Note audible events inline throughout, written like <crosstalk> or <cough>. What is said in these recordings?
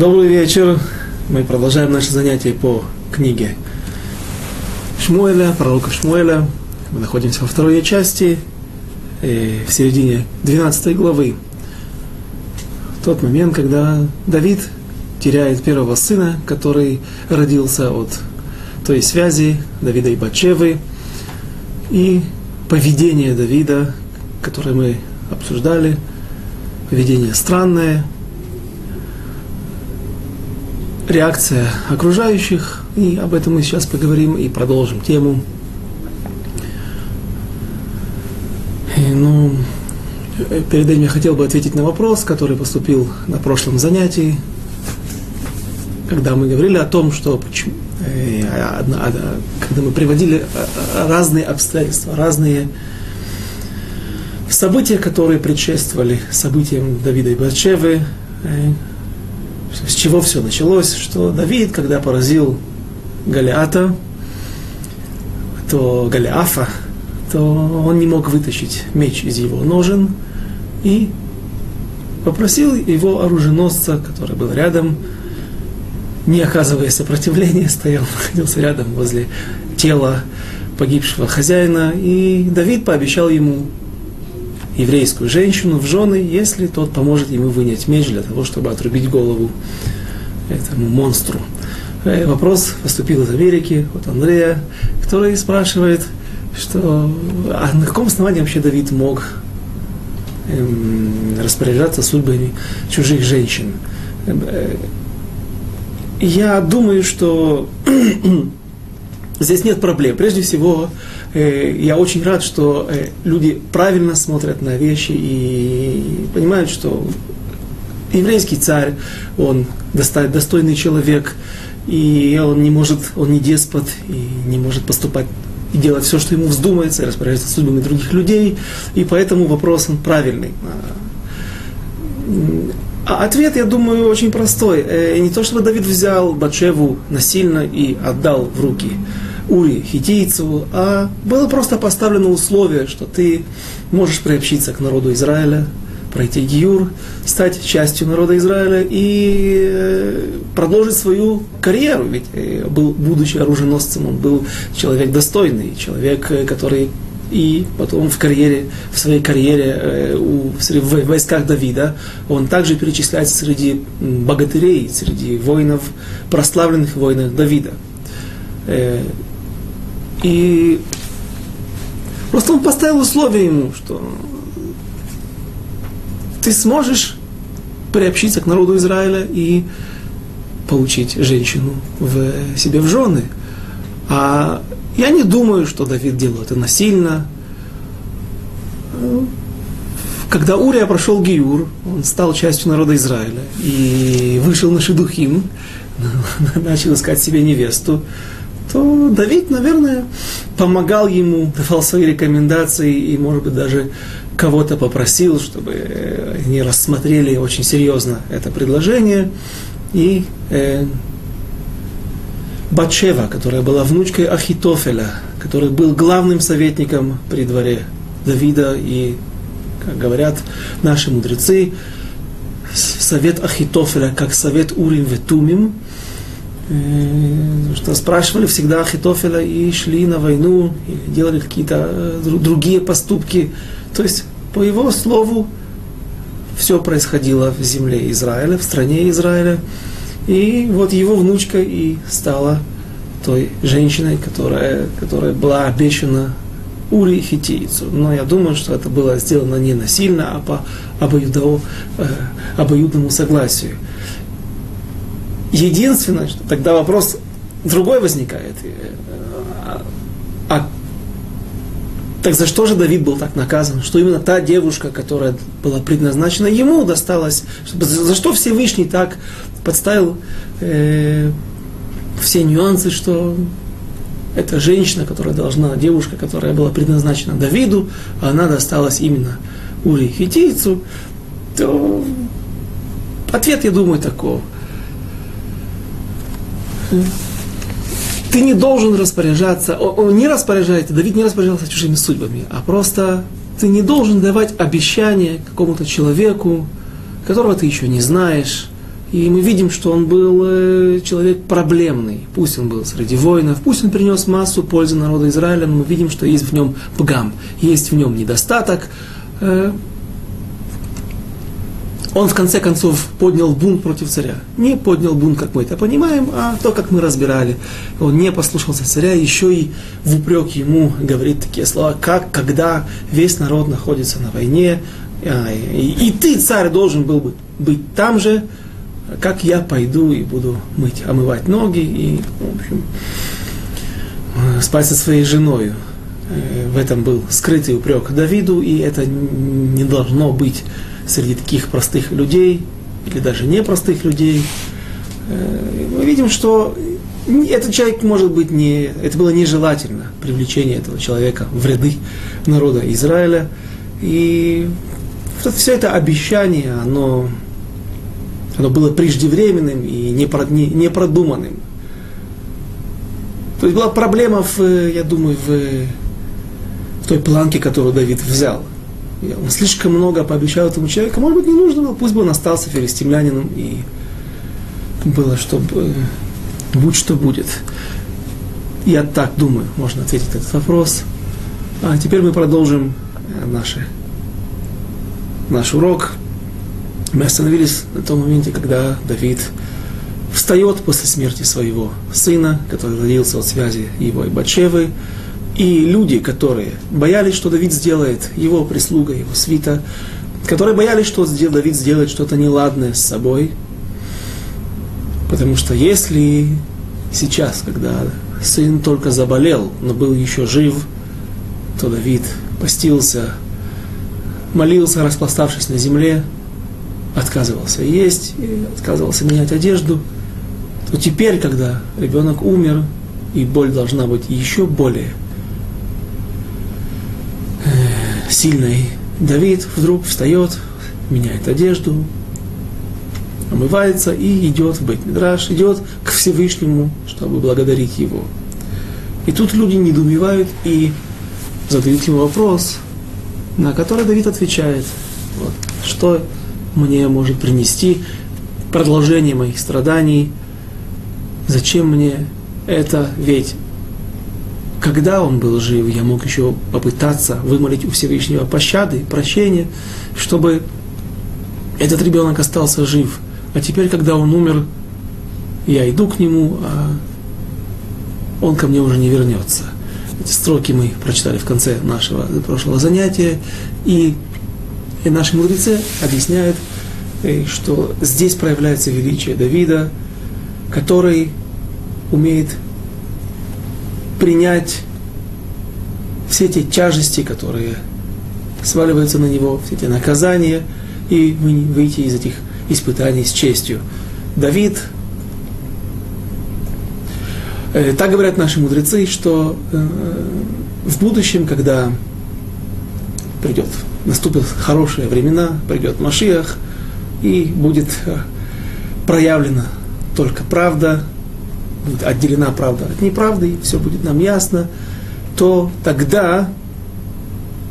Добрый вечер. Мы продолжаем наши занятия по книге Шмуэля, пророка Шмуэля. Мы находимся во второй части, э, в середине 12 главы. Тот момент, когда Давид теряет первого сына, который родился от той связи Давида и Бачевы, и поведение Давида, которое мы обсуждали, поведение странное, реакция окружающих, и об этом мы сейчас поговорим и продолжим тему. И, ну, перед этим я хотел бы ответить на вопрос, который поступил на прошлом занятии, когда мы говорили о том, что почему, э, когда мы приводили э, разные обстоятельства, разные события, которые предшествовали событиям Давида и Батшевы, э, с чего все началось, что Давид, когда поразил Галиата, то Галиафа, то он не мог вытащить меч из его ножен и попросил его оруженосца, который был рядом, не оказывая сопротивления, <laughs> стоял, находился рядом возле тела погибшего хозяина, и Давид пообещал ему еврейскую женщину в жены, если тот поможет ему вынять меч для того, чтобы отрубить голову этому монстру. Э, вопрос поступил из Америки от Андрея, который спрашивает, что а на каком основании вообще Давид мог эм, распоряжаться судьбами чужих женщин. Э, я думаю, что <clears throat> здесь нет проблем. Прежде всего, я очень рад, что э, люди правильно смотрят на вещи и понимают, что еврейский царь, он достойный человек, и он не может, он не деспот, и не может поступать и делать все, что ему вздумается, и распоряжаться судьбами других людей, и поэтому вопрос он правильный. А ответ, я думаю, очень простой. Э, не то, чтобы Давид взял Батшеву насильно и отдал в руки Ури хитийцу, а было просто поставлено условие, что ты можешь приобщиться к народу Израиля, пройти Гиюр, стать частью народа Израиля и э, продолжить свою карьеру. Ведь э, был, будучи оруженосцем, он был человек достойный, человек, который и потом в карьере, в своей карьере э, у, в войсках Давида, он также перечисляется среди богатырей, среди воинов, прославленных воинов Давида. И просто он поставил условие ему, что ты сможешь приобщиться к народу Израиля и получить женщину в себе в жены. А я не думаю, что Давид делал это насильно. Когда Урия прошел Гиюр, он стал частью народа Израиля и вышел на Шедухим, <laughs> начал искать себе невесту, то Давид, наверное, помогал ему, давал свои рекомендации и, может быть, даже кого-то попросил, чтобы они рассмотрели очень серьезно это предложение. И э, Батшева, которая была внучкой Ахитофеля, который был главным советником при дворе Давида и, как говорят наши мудрецы, совет Ахитофеля, как совет Урим Ветумим, э, что спрашивали всегда Ахитофеля и шли на войну, и делали какие-то э, другие поступки. То есть, по его слову, все происходило в земле Израиля, в стране Израиля. И вот его внучка и стала той женщиной, которая, которая была обещана Ури Хитийцу. Но я думаю, что это было сделано не насильно, а по обоюдову, э, обоюдному согласию. Единственное, что тогда вопрос другой возникает. А, а так за что же Давид был так наказан? Что именно та девушка, которая была предназначена ему, досталась? За что Всевышний так подставил э, все нюансы, что эта женщина, которая должна, девушка, которая была предназначена Давиду, она досталась именно Ури Хитийцу, то ответ, я думаю, таков. Ты не должен распоряжаться, он не распоряжается, Давид не распоряжался чужими судьбами, а просто ты не должен давать обещание какому-то человеку, которого ты еще не знаешь, И мы видим, что он был э, человек проблемный. Пусть он был среди воинов, пусть он принес массу пользы народу Израиля, но мы видим, что есть в нем пгам, есть в нем недостаток. Э, он в конце концов поднял бунт против царя. Не поднял бунт, как мы это понимаем, а то, как мы разбирали. Он не послушался царя, еще и в упрек ему говорит такие слова, как, когда весь народ находится на войне, а, и, и ты, царь, должен был бы быть там же, как я пойду и буду мыть, омывать ноги и, в общем, спать со своей женой. Э, в этом был скрытый упрек Давиду, и это не должно быть среди таких простых людей, или даже непростых людей, э, мы видим, что этот человек может быть не, это было нежелательно, привлечение этого человека в ряды народа Израиля. И все это обещание, оно, оно было преждевременным и непродуманным. То есть была проблема, в, я думаю, в, в той планке, которую Давид взял. Он слишком много пообещал этому человеку. Может быть, не нужно было, пусть бы он остался филистимлянином и было, чтобы будь что будет. Я так думаю, можно ответить на этот вопрос. А теперь мы продолжим э, наши, наш урок. Мы остановились на том моменте, когда Давид встает после смерти своего сына, который родился от связи его и Батшевы, и люди, которые боялись, что Давид сделает, его прислуга, его свита, которые боялись, что Давид сделает что-то неладное с собой. Потому что если сейчас, когда сын только заболел, но был еще жив, то Давид постился, молился, распластавшись на земле, отказывался есть, отказывался менять одежду, то теперь, когда ребенок умер, и боль должна быть еще более сильный Давид вдруг встает, меняет одежду, омывается и идет в Бет-Мидраш, идет к Всевышнему, чтобы благодарить его. И тут люди недоумевают и задают ему вопрос, на который Давид отвечает, вот, что мне может принести продолжение моих страданий, зачем мне это, ведь когда он был жив, я мог еще попытаться вымолить у Всевышнего пощады, прощения, чтобы этот ребенок остался жив. А теперь, когда он умер, я иду к нему, а он ко мне уже не вернется. Эти строки мы прочитали в конце нашего прошлого занятия, и, и наши мудрецы объясняют, э, что здесь проявляется величие Давида, который умеет принять все эти тяжести, которые сваливаются на него, все эти наказания, и выйти из этих испытаний с честью. Давид, э, так говорят наши мудрецы, что э, в будущем, когда придет, наступят хорошие времена, придет Машиах, и будет э, проявлена только правда, будет отделена правда от неправды, и все будет нам ясно, то тогда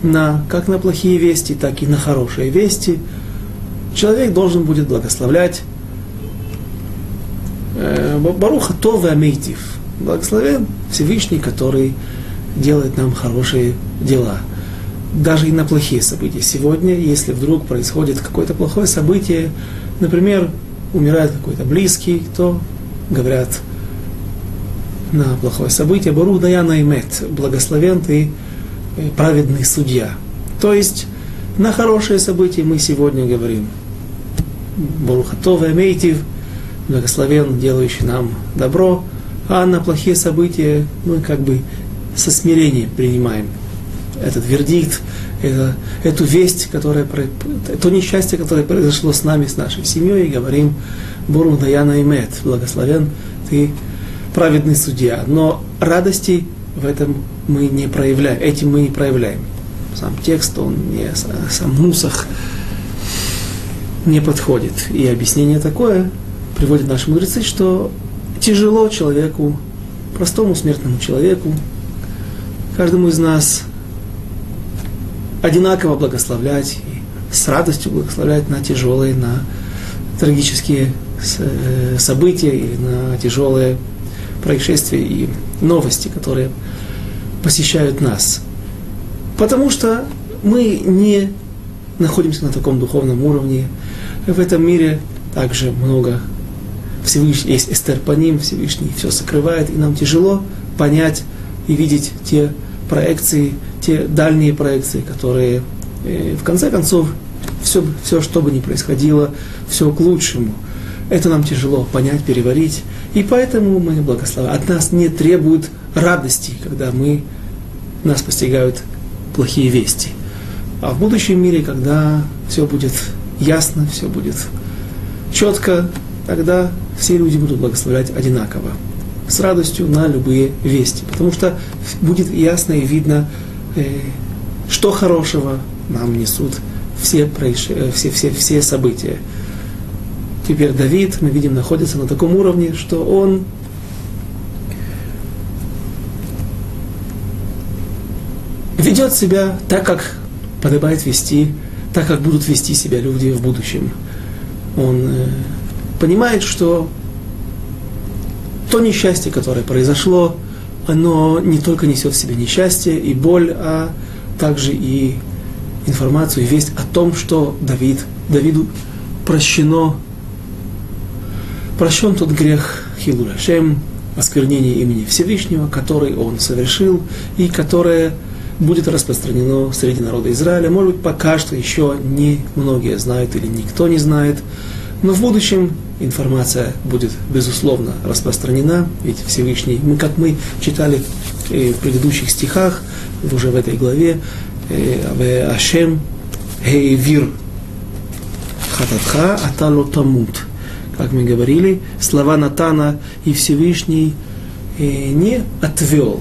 на, как на плохие вести, так и на хорошие вести человек должен будет благословлять э, Баруха Това Амейтив. Благословен Всевышний, который делает нам хорошие дела. Даже и на плохие события. Сегодня, если вдруг происходит какое-то плохое событие, например, умирает какой-то близкий, то говорят, на плохое событие. Барух Даяна Имет, благословен ты э, праведный судья. То есть на хорошее событие мы сегодня говорим. Барухатов Эмейтив, благословен, делающий нам добро, а на плохие события мы как бы со смирением принимаем этот вердикт, это, эту весть, которая, то несчастье, которое произошло с нами, с нашей семьей, и говорим, Бурух Даяна Имет, благословен ты праведный судья. Но радости в этом мы не проявляем, этим мы не проявляем. Сам текст, он не, сам мусах не подходит. И объяснение такое приводит наши мудрецы, что тяжело человеку, простому смертному человеку, каждому из нас одинаково благословлять и с радостью благословлять на тяжелые, на трагические э, события или на тяжелые происшествия и новости, которые посещают нас. Потому что мы не находимся на таком духовном уровне. В этом мире также много Всевышний, есть Эстер по ним, Всевышний все сокрывает, и нам тяжело понять и видеть те проекции, те дальние проекции, которые э, в конце концов все, все, что бы ни происходило, все к лучшему. Это нам тяжело понять, переварить. И поэтому мы благословляем. От нас не требуют радости, когда мы, нас постигают плохие вести. А в будущем мире, когда все будет ясно, все будет четко, тогда все люди будут благословлять одинаково, с радостью на любые вести. Потому что будет ясно и видно, э, что хорошего нам несут все, происш... Э, все, все, все события. Теперь Давид, мы видим, находится на таком уровне, что он ведет себя так, как подобает вести, так, как будут вести себя люди в будущем. Он э, понимает, что то несчастье, которое произошло, оно не только несет в себе несчастье и боль, а также и информацию и весть о том, что Давид, Давиду прощено, прощен тот грех Хилурашем, осквернение имени Всевышнего, который он совершил и которое будет распространено среди народа Израиля. Может быть, пока что еще не многие знают или никто не знает, но в будущем информация будет, безусловно, распространена, ведь Всевышний, мы, как мы читали э, в предыдущих стихах, уже в этой главе, э, Ашем Хейвир Хататха Атало Тамут. Как мы говорили, слова Натана и Всевышний э, не отвел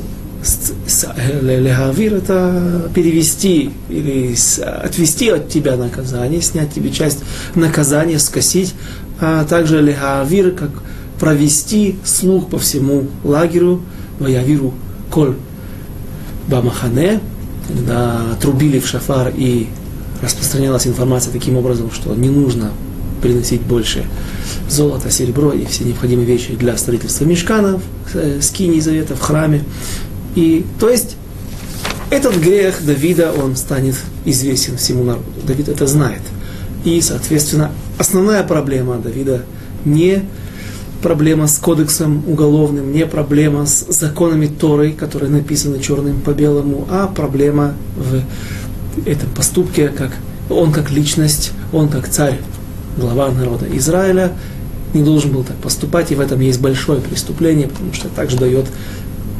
легавир это перевести или отвести от тебя наказание, снять тебе часть наказания, скосить, а также легавир, как провести слух по всему лагерю, ваявиру коль бамахане, когда трубили в шафар и распространялась информация таким образом, что не нужно приносить больше золота, серебро и все необходимые вещи для строительства мешканов, э, завета в храме. И, то есть, этот грех Давида, он станет известен всему народу. Давид это знает. И, соответственно, основная проблема Давида не проблема с кодексом уголовным, не проблема с законами Торы, которые написаны черным по белому, а проблема в этом поступке, как он как личность, он как царь, глава народа Израиля, не должен был так поступать, и в этом есть большое преступление, потому что также дает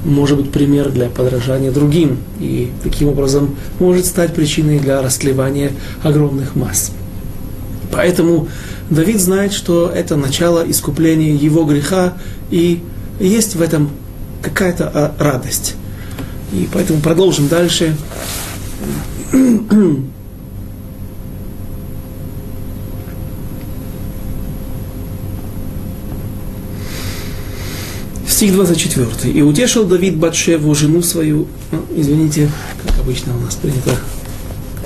может быть пример для подражания другим и таким образом может стать причиной для расклевания огромных масс. Поэтому Давид знает, что это начало искупления его греха и есть в этом какая-то а, радость. И поэтому продолжим дальше. <clears throat> Стих 24. «И утешил Давид Батшеву, жену свою». Ну, извините, как обычно у нас принято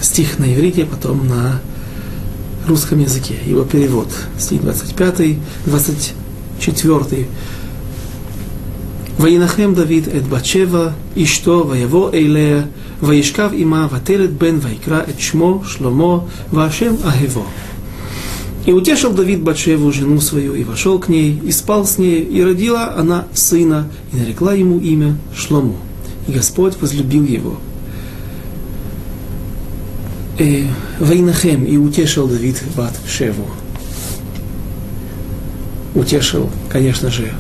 стих на иврите, потом на русском языке. Его перевод. Стих 25, 24. וינחם דוד את בת שבע אשתו ויבוא אליה וישכב עמה ותלת בן ויקרא את שמו שלמה והשם אהבו и утешил Давид Батшеву, жену свою, и вошел к ней, и спал с ней, и родила она сына, и нарекла ему имя Шлому. И Господь возлюбил его. И э, Вайнахем, и утешил Давид Батшеву. Утешил, конечно же,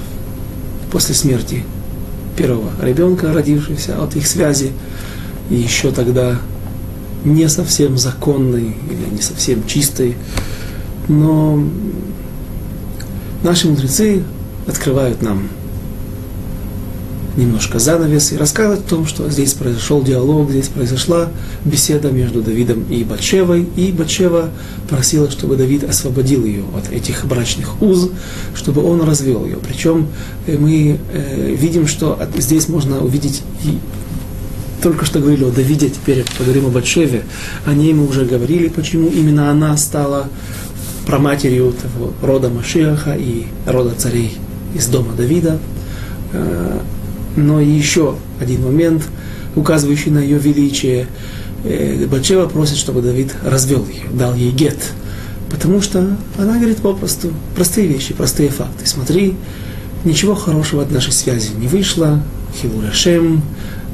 после смерти первого ребенка, родившегося от их связи, и еще тогда не совсем законный или не совсем чистый но наши мудрецы открывают нам немножко занавес и рассказывают о том, что здесь произошел диалог, здесь произошла беседа между Давидом и Батшевой, и Батшева просила, чтобы Давид освободил ее от этих брачных уз, чтобы он развел ее. Причем э, мы э, видим, что здесь можно увидеть и только что говорили о Давиде, теперь поговорим о Батшеве. О ней мы уже говорили, почему именно она стала проматерью того рода Машиаха и рода царей из дома Давида. Э, но еще один момент, указывающий на ее величие. Э, Батшева просит, чтобы Давид развел ее, дал ей гет. Потому что она говорит попросту простые вещи, простые факты. Смотри, ничего хорошего от нашей связи не вышло. Хилурашем,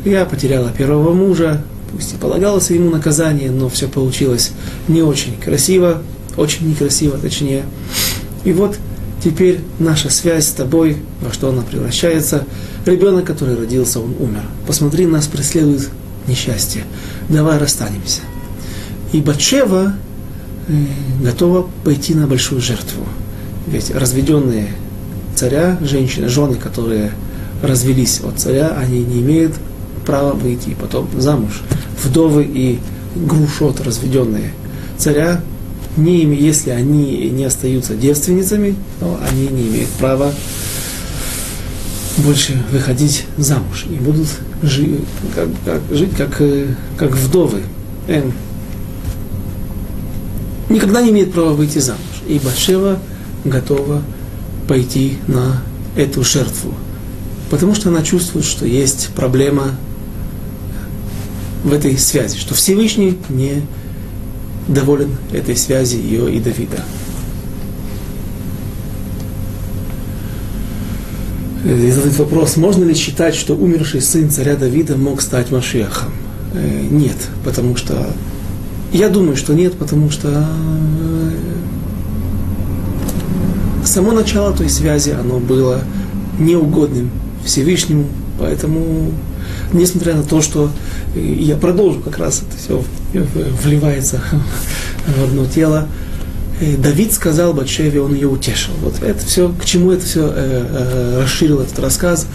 я потеряла первого мужа, пусть и полагалось ему наказание, но все получилось не очень красиво, очень некрасиво точнее. И вот теперь наша связь с тобой, во что она превращается, ребенок, который родился, он умер. Посмотри, нас преследует несчастье. Давай расстанемся. И Батшева э, готова пойти на большую жертву. Ведь разведенные царя, женщины, жены, которые развелись от царя, они не имеют права выйти потом замуж. Вдовы и грушот, разведенные царя, не, если они не остаются девственницами, то они не имеют права больше выходить замуж и будут жить как, как, жить как, э, как вдовы. Эм, никогда не имеет права выйти замуж. И Башева готова пойти на эту жертву. Потому что она чувствует, что есть проблема в этой связи, что Всевышний не доволен этой связи ее и Давида. И задать вопрос, можно ли считать, что умерший сын царя Давида мог стать Машехом? Э, нет, потому что... Я думаю, что нет, потому что э, само начало той связи, оно было неугодным Всевышнему, поэтому, несмотря на то, что я продолжу как раз это все вливается <laughs> в одно тело, Давид сказал Батшеве, он ее утешил. Вот это все, к чему это все э, э, расширил этот рассказ.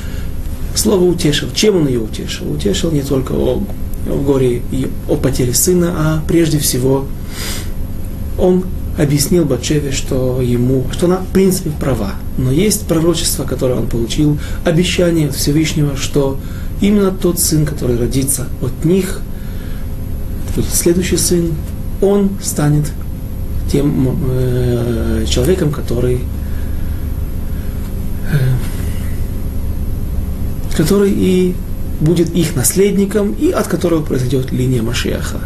Слово утешил. Чем он ее утешил? Утешил не только о, о горе и о потере сына, а прежде всего он объяснил Батшеве, что ему, что она в принципе права. Но есть пророчество, которое он получил, обещание Всевышнего, что именно тот сын, который родится от них, следующий сын, он станет тем э, человеком, который, э, который и будет их наследником, и от которого произойдет линия Машиаха,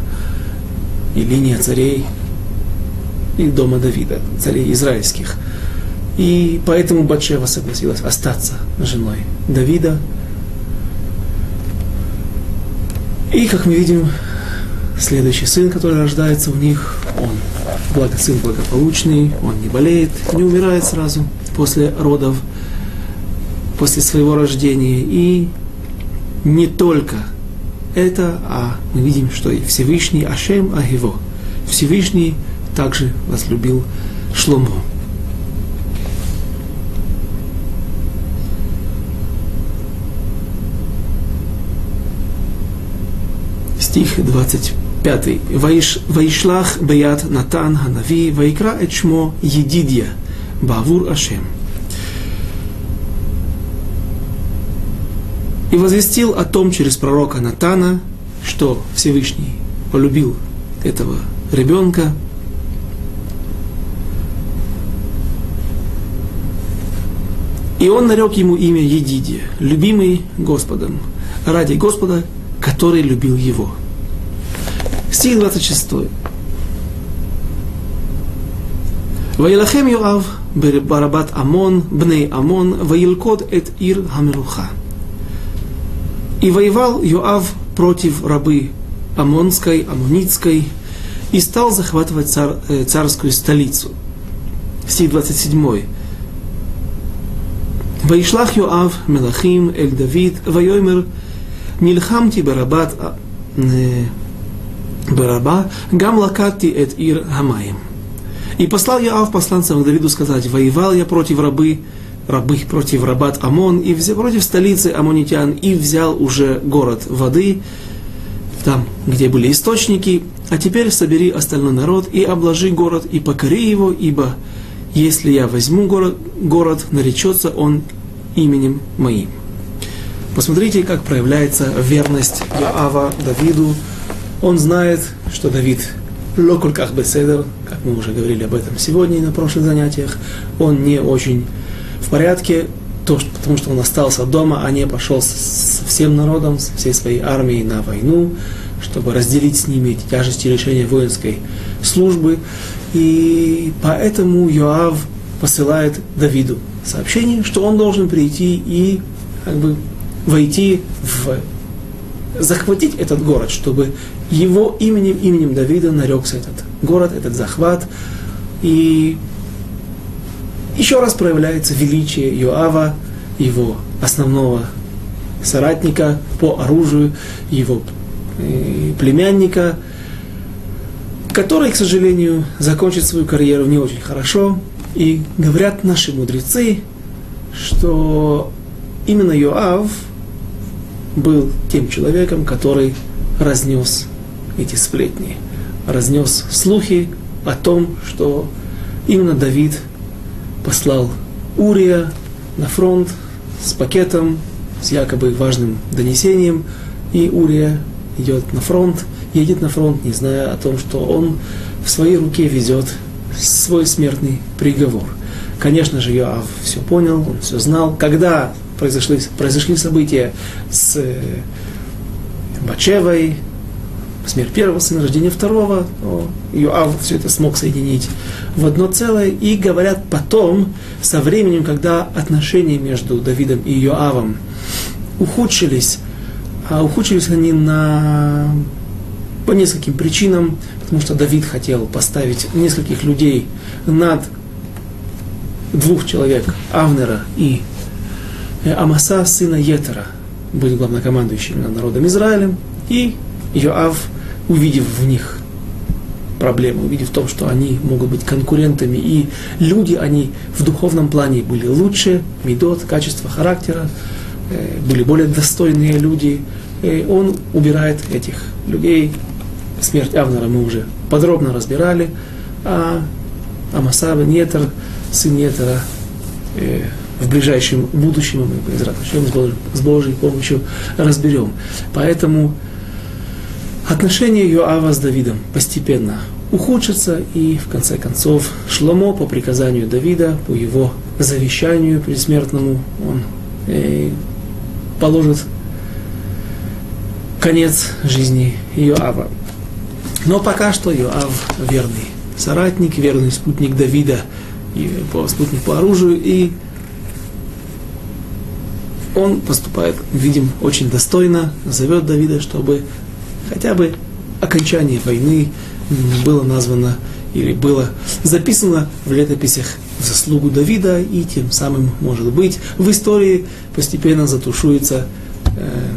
и линия царей и дома Давида, царей израильских. И поэтому Батшева согласилась остаться женой Давида. И, как мы видим, следующий сын, который рождается у них, он благо, сын благополучный, он не болеет, не умирает сразу после родов, после своего рождения. И не только это, а мы видим, что и Всевышний Ашем Агиво, Всевышний также возлюбил Шлому. Стих 25. Ваиш, Ваишлах Беят Натан Ханави, Ваикра Эчмо Едидья, Бавур Ашем. И возвестил о том через пророка Натана, что Всевышний полюбил этого ребенка, И он нарек ему имя Едидия, любимый Господом, ради Господа, который любил его. Стих 26. Ваилахем Йоав, Барабат Амон, Бней Амон, Ваилкот эт Ир Хамеруха. И воевал Йоав против рабы Амонской, Амуницкой, и стал захватывать цар, э, царскую столицу. Стих 27. Ваишлах Йоав, Мелахим, Эль Давид, Вайомер, Нильхамти Барабат а, э, Бараба, Гам лакати эт ир хамаем. И послал я Ав посланцам к Давиду сказать, воевал я против рабы, рабы против рабат Амон, и взял, против столицы амонитян, и взял уже город воды, там, где были источники, а теперь собери остальной народ и обложи город, и покори его, ибо если я возьму город, город наречется он именем моим. Посмотрите, как проявляется верность Яава Давиду, он знает, что Давид локульках беседер, как мы уже говорили об этом сегодня и на прошлых занятиях, он не очень в порядке, то, что, потому что он остался дома, а не пошел со всем народом, со всей своей армией на войну, чтобы разделить с ними эти тяжести решения воинской службы. И поэтому Йоав посылает Давиду сообщение, что он должен прийти и как бы войти в захватить этот город, чтобы его именем, именем Давида нарекся этот город, этот захват. И еще раз проявляется величие Иоава, его основного соратника по оружию, его э, племянника, который, к сожалению, закончит свою карьеру не очень хорошо. И говорят наши мудрецы, что именно Йоав был тем человеком, который разнес эти сплетни, разнес слухи о том, что именно Давид послал Урия на фронт с пакетом, с якобы важным донесением, и Урия идет на фронт, едет на фронт, не зная о том, что он в своей руке везет свой смертный приговор. Конечно же, Йоав все понял, он все знал. Когда произошли, произошли события с э, Бачевой, смерть первого сына, рождение второго, то Иоав все это смог соединить в одно целое. И говорят потом, со временем, когда отношения между Давидом и Иоавом ухудшились, а ухудшились они на, по нескольким причинам, потому что Давид хотел поставить нескольких людей над двух человек, Авнера и Амаса, сына Етера, были главнокомандующими над народом Израилем, и Йоав увидев в них проблемы, увидев в том, что они могут быть конкурентами, и люди, они в духовном плане были лучше, медот, качество характера, э, были более достойные люди, и он убирает этих людей. Смерть Авнера мы уже подробно разбирали, а Амасава Нетер, сын Нетера, э, в ближайшем будущем мы с Божьей помощью разберем. Поэтому Отношения Йоава с Давидом постепенно ухудшатся, и в конце концов Шломо по приказанию Давида, по его завещанию предсмертному, он э, положит конец жизни Йоава. Но пока что Йоав верный соратник, верный спутник Давида, и по, спутник по оружию, и он поступает, видим, очень достойно, зовет Давида, чтобы хотя бы окончание войны было названо или было записано в летописях в заслугу Давида, и тем самым, может быть, в истории постепенно затушуется э,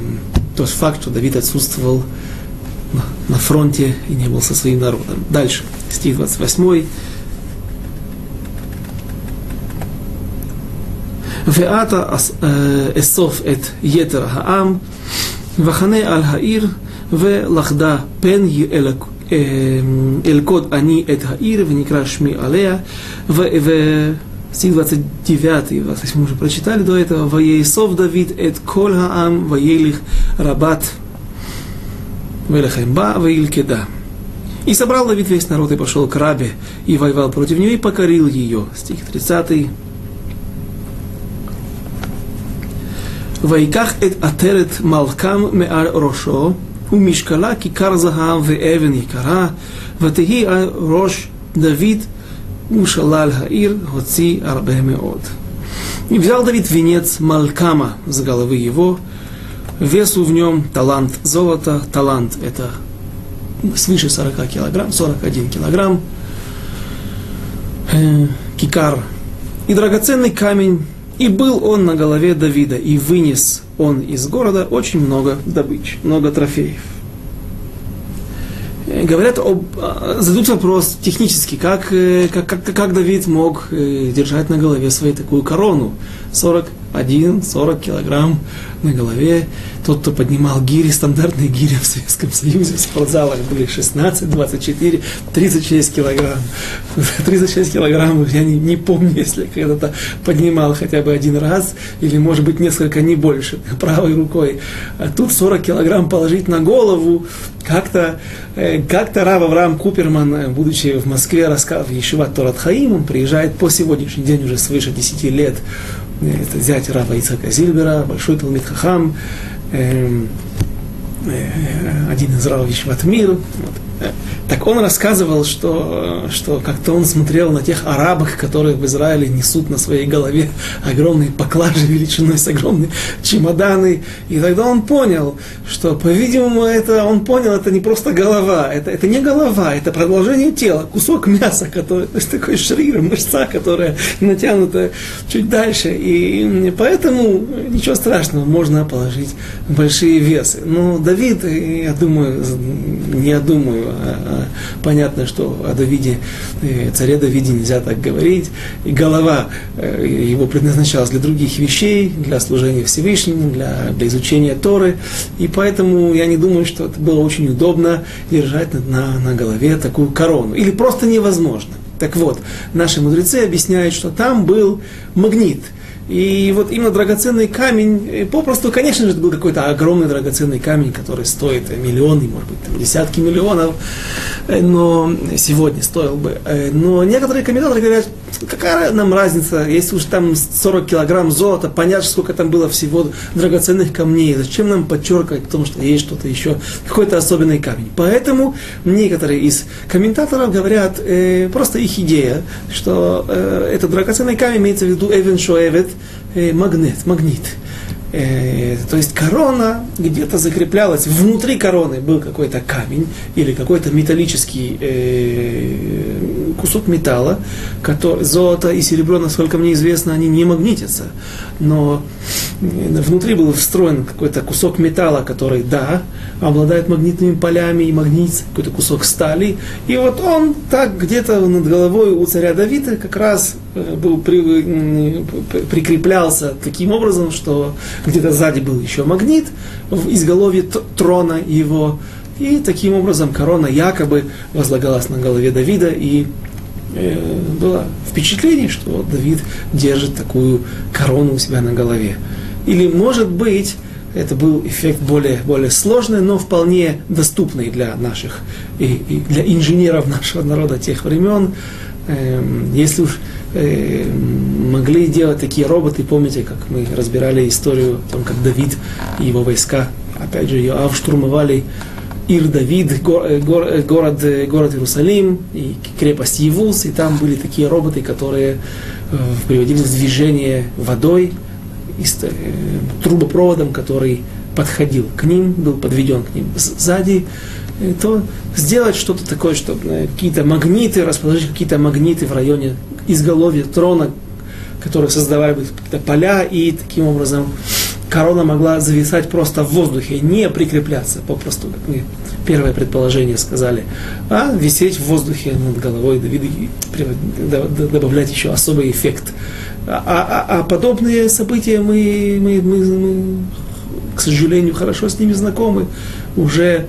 тот факт, что Давид отсутствовал на, на фронте и не был со своим народом. Дальше, стих 28. ואתה אסוף את יתר העם, וחנה על העיר ולכדה פן אלכוד אני את העיר ונקרא שמי עליה стих 29 и 28 мы уже прочитали до этого, «Ваеисов Давид эт кол хаам, ваелих рабат, велехемба, ваилькеда». И собрал Давид весь народ и пошел к Рабе, и воевал против нее, и покорил ее. Стих 30. Вайках эт атерет малкам меар рошо, у мишкала кикар загам ве эвен якара, ватеги рош Давид ушалаль хаир гоци арбе меод. И взял Давид венец Малкама с головы его, весу в нем талант золота, талант это свыше 40 килограмм, 41 килограмм, э, кикар, и драгоценный камень и был он на голове Давида, и вынес он из города очень много добыч, много трофеев. Э, говорят об... А, задают вопрос технически, как, э, как, как, как Давид мог э, держать на голове своей такую корону. 41, 40 килограмм на голове. Тот, кто поднимал гири, стандартные гири в Советском Союзе, в спортзалах были 16, 24, 36 килограмм. <laughs> 36 килограмм я не, не помню, если когда-то поднимал хотя бы один раз, или может быть несколько, не больше, <laughs> правой рукой. А тут 40 килограмм положить на голову, как-то э, как Рав Авраам Куперман, э, будучи в Москве, рассказывал в Ешиват Торат он приезжает по сегодняшний день уже свыше 10 лет, это зять Рава Ицака Зильбера, большой Талмит Хахам, эм, э, один из Равов Ешиват Мир. Вот. <laughs> Так он рассказывал, что, что как-то он смотрел на тех арабах, которые в Израиле несут на своей голове огромные поклажи величиной с огромные чемоданы. И тогда он понял, что, по-видимому, это, он понял, это не просто голова, это, это не голова, это продолжение тела, кусок мяса, который, то <laughs> есть такой шрир, мышца, которая натянута чуть дальше. И поэтому ничего страшного, можно положить большие весы. Но Давид, я думаю, не я думаю, понятно, что о Давиде, э, царе Давиде нельзя так говорить. И голова э, его предназначалась для других вещей, для служения Всевышнему, для, для изучения Торы. И поэтому я не думаю, что это было очень удобно держать на, на голове такую корону. Или просто невозможно. Так вот, наши мудрецы объясняют, что там был магнит – и вот именно драгоценный камень, э, попросту, конечно же, это был какой-то огромный драгоценный камень, который стоит миллионы, может быть, там, десятки миллионов, э, но сегодня стоил бы. Э, но некоторые комментаторы говорят, какая нам разница, если уж там 40 килограмм золота, понятно, сколько там было всего драгоценных камней, зачем нам подчеркивать о том, что есть что-то еще, какой-то особенный камень. Поэтому некоторые из комментаторов говорят, э, просто их идея, что э, этот драгоценный камень имеется в виду Эвен Шоэвет, э, магнит, магнит. Э, то есть корона где-то закреплялась, внутри короны был какой-то камень или какой-то металлический э, кусок металла, который, золото и серебро, насколько мне известно, они не магнитятся, но внутри был встроен какой-то кусок металла, который, да, обладает магнитными полями и магнит, какой-то кусок стали, и вот он так где-то над головой у царя Давида как раз э, был при, прикреплялся таким образом, что где-то сзади был еще магнит в изголовье трона его, и таким образом корона якобы возлагалась на голове Давида, и было впечатление, что Давид держит такую корону у себя на голове. Или, может быть, это был эффект более, более сложный, но вполне доступный для наших, и, и для инженеров нашего народа тех времен. Эм, если уж э, могли делать такие роботы. Помните, как мы разбирали историю о том, как Давид и его войска, опять же, Йоав штурмовали Ир Давид, э, э, город, э, город Иерусалим и крепость Евус, и там были такие роботы, которые э, приводили в движение водой, трубопроводом, который подходил к ним, был подведен к ним сзади, то сделать что-то такое, чтобы какие-то магниты, расположить какие-то магниты в районе изголовья трона, которые создавали какие-то поля, и таким образом корона могла зависать просто в воздухе, не прикрепляться, попросту, как мы первое предположение сказали, а висеть в воздухе над головой добавлять еще особый эффект. А, а, а подобные события мы, мы, мы, мы, к сожалению, хорошо с ними знакомы уже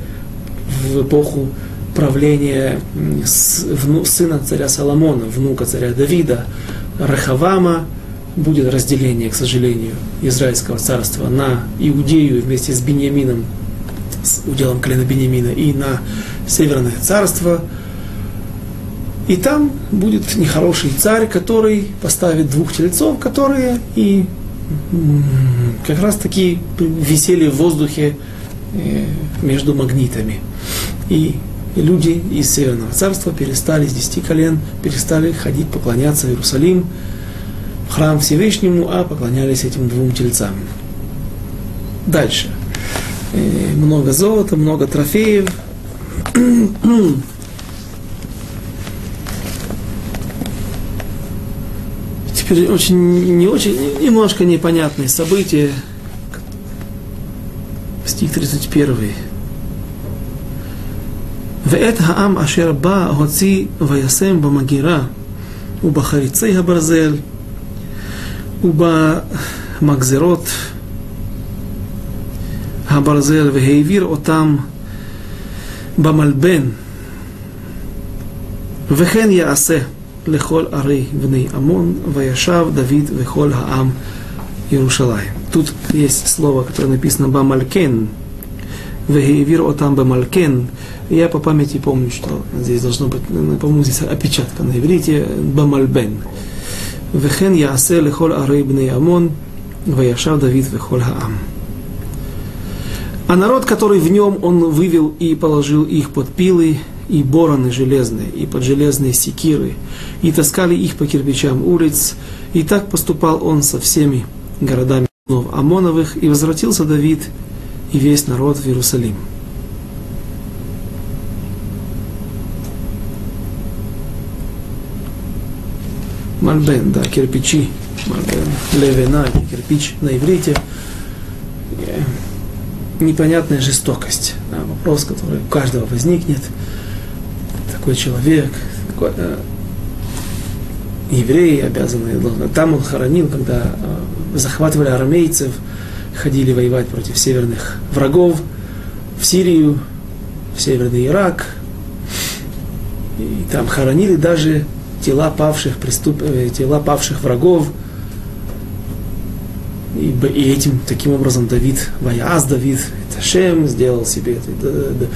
в эпоху правления сына царя Соломона, внука царя Давида, Рахавама, будет разделение, к сожалению, Израильского царства на Иудею вместе с Бениамином, с уделом колена Бениамина, и на Северное царство. И там будет нехороший царь, который поставит двух тельцов, которые и как раз таки висели в воздухе э, между магнитами. И люди из Северного царства перестали с десяти колен, перестали ходить поклоняться в Иерусалим, храм Всевышнему, а поклонялись этим двум тельцам. Дальше. И много золота, много трофеев. <clears throat> Теперь очень, не очень, немножко непонятные события. Стих 31. ואת העם אשר בא הוציא וישם במגירה ובחריצי הברזל Уба Макзерот, Хабарзел Вегейвир, Отам Бамальбен, Вехен Яасе, Лехол Ари Вней Амон, Ваяшав Давид Вехол Хаам Иерушалай. Тут есть слово, которое написано Бамалькен, Вегейвир Отам Бамалькен. Я по памяти помню, что здесь должно быть, ну, по-моему, здесь опечатка на иврите Бамальбен. Бамальбен Вехен яасе лехол ары бней Амон, Ваяшав Давид вехол хаам. А народ, который в нем, он вывел и положил их под пилы, и бороны железные, и под железные секиры, и таскали их по кирпичам улиц, и так поступал он со всеми городами Амоновых, и возвратился Давид и весь народ в Иерусалим. Мальбен, да, кирпичи, Мальбен, левена, кирпич на иврите. Непонятная жестокость. Да, вопрос, который у каждого возникнет – такой человек, такой, э, евреи обязаны, там он хоронил, когда э, захватывали армейцев, ходили воевать против северных врагов в Сирию, в Северный Ирак, и там хоронили даже тела павших, преступ... Э, тела павших врагов, и, и этим, таким образом, Давид, Ваяз Давид, Ташем, сделал себе это,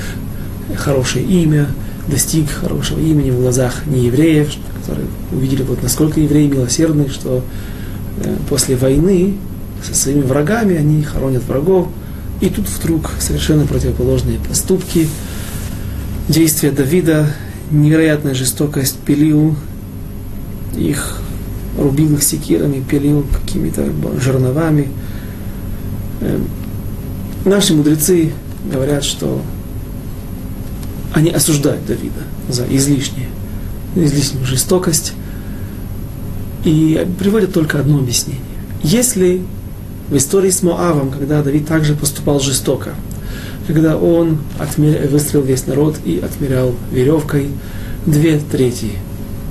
хорошее имя, достиг хорошего имени в глазах неевреев, которые увидели, вот насколько евреи милосердны, что э, после войны со своими врагами они хоронят врагов. И тут вдруг совершенно противоположные поступки, действия Давида, невероятная жестокость, пилил их, рубил их секирами, пилил какими-то жерновами. Э, наши мудрецы говорят, что они осуждают Давида за излишнее, излишнюю жестокость и приводят только одно объяснение. Если в истории с Моавом, когда Давид также поступал жестоко, когда он отмер... выстрелил весь народ и отмерял веревкой две трети